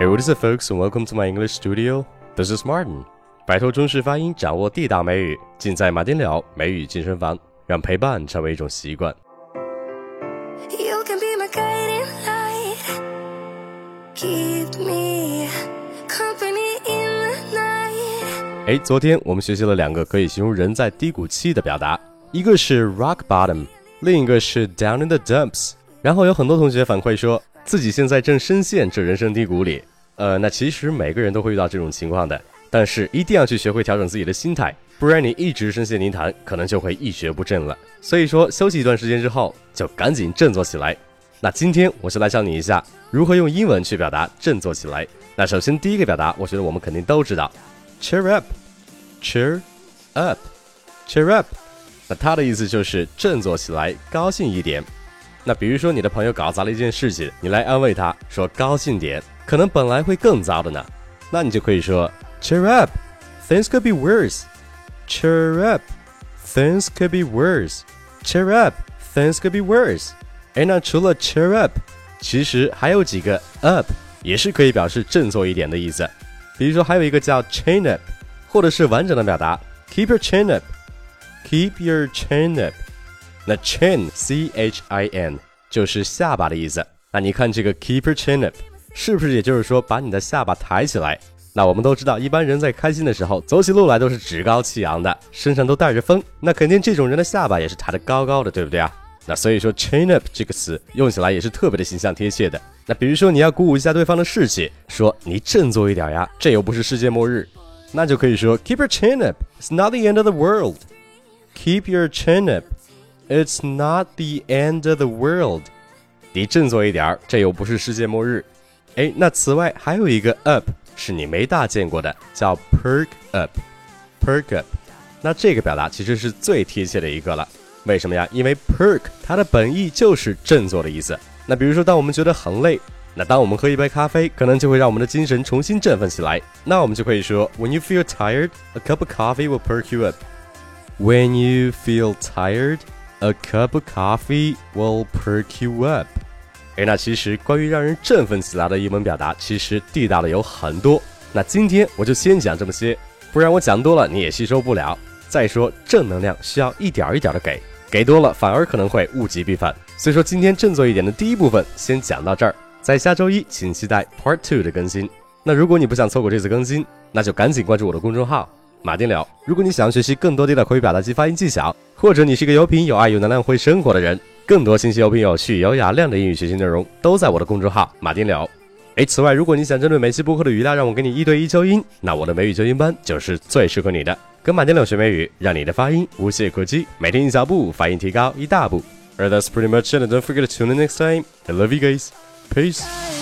Hey, what is it, folks, and welcome to my English studio. This is Martin. 摆脱中式发音，掌握地道美语，尽在马丁聊美语健身房，让陪伴成为一种习惯。You can be my guiding light. Keep me company in the night. 哎，昨天我们学习了两个可以形容人在低谷期的表达，一个是 rock bottom，另一个是 down in the dumps。然后有很多同学反馈说自己现在正深陷这人生低谷里。呃，那其实每个人都会遇到这种情况的，但是一定要去学会调整自己的心态，不然你一直深陷泥潭，可能就会一蹶不振了。所以说，休息一段时间之后，就赶紧振作起来。那今天我就来教你一下如何用英文去表达振作起来。那首先第一个表达，我觉得我们肯定都知道，cheer up，cheer up，cheer up。那它的意思就是振作起来，高兴一点。那比如说你的朋友搞砸了一件事情，你来安慰他说高兴点，可能本来会更糟的呢。那你就可以说 cheer up，things could be worse。cheer up，things could be worse。cheer up，things could be worse。哎，那除了 cheer up，其实还有几个 up 也是可以表示振作一点的意思。比如说还有一个叫 chin up，或者是完整的表达 keep your chin up。Keep your chin up。那 chin c h i n 就是下巴的意思。那你看这个 keep your chin up，是不是也就是说把你的下巴抬起来？那我们都知道，一般人在开心的时候走起路来都是趾高气扬的，身上都带着风。那肯定这种人的下巴也是抬得高高的，对不对啊？那所以说 chin up 这个词用起来也是特别的形象贴切的。那比如说你要鼓舞一下对方的士气，说你振作一点呀，这又不是世界末日，那就可以说 keep your chin up，it's not the end of the world。Keep your chin up. It's not the end of the world. 你振作一点儿，这又不是世界末日。哎，那此外还有一个 up 是你没大见过的，叫 perk up。perk up，那这个表达其实是最贴切的一个了。为什么呀？因为 perk 它的本意就是振作的意思。那比如说，当我们觉得很累，那当我们喝一杯咖啡，可能就会让我们的精神重新振奋起来。那我们就可以说，When you feel tired, a cup of coffee will perk you up. When you feel tired, a cup of coffee will perk you up. 哎，那其实关于让人振奋起来的英文表达，其实地道的有很多。那今天我就先讲这么些，不然我讲多了你也吸收不了。再说，正能量需要一点一点的给，给多了反而可能会物极必反。所以说，今天振作一点的第一部分先讲到这儿，在下周一请期待 Part Two 的更新。那如果你不想错过这次更新，那就赶紧关注我的公众号。马丁柳。如果你想要学习更多地道口语表达及发音技巧，或者你是一个有品、有爱、有能量、会生活的人，更多信息、有品、有趣、有雅量的英语学习内容都在我的公众号马丁柳。哎，此外，如果你想针对每期播客的语料让我给你一对一纠音，那我的美语纠音班就是最适合你的。跟马丁柳学美语，让你的发音无懈可击，每天一小步，发音提高一大步。that's pretty much it. Don't forget to tune in next time. I love you guys. Peace.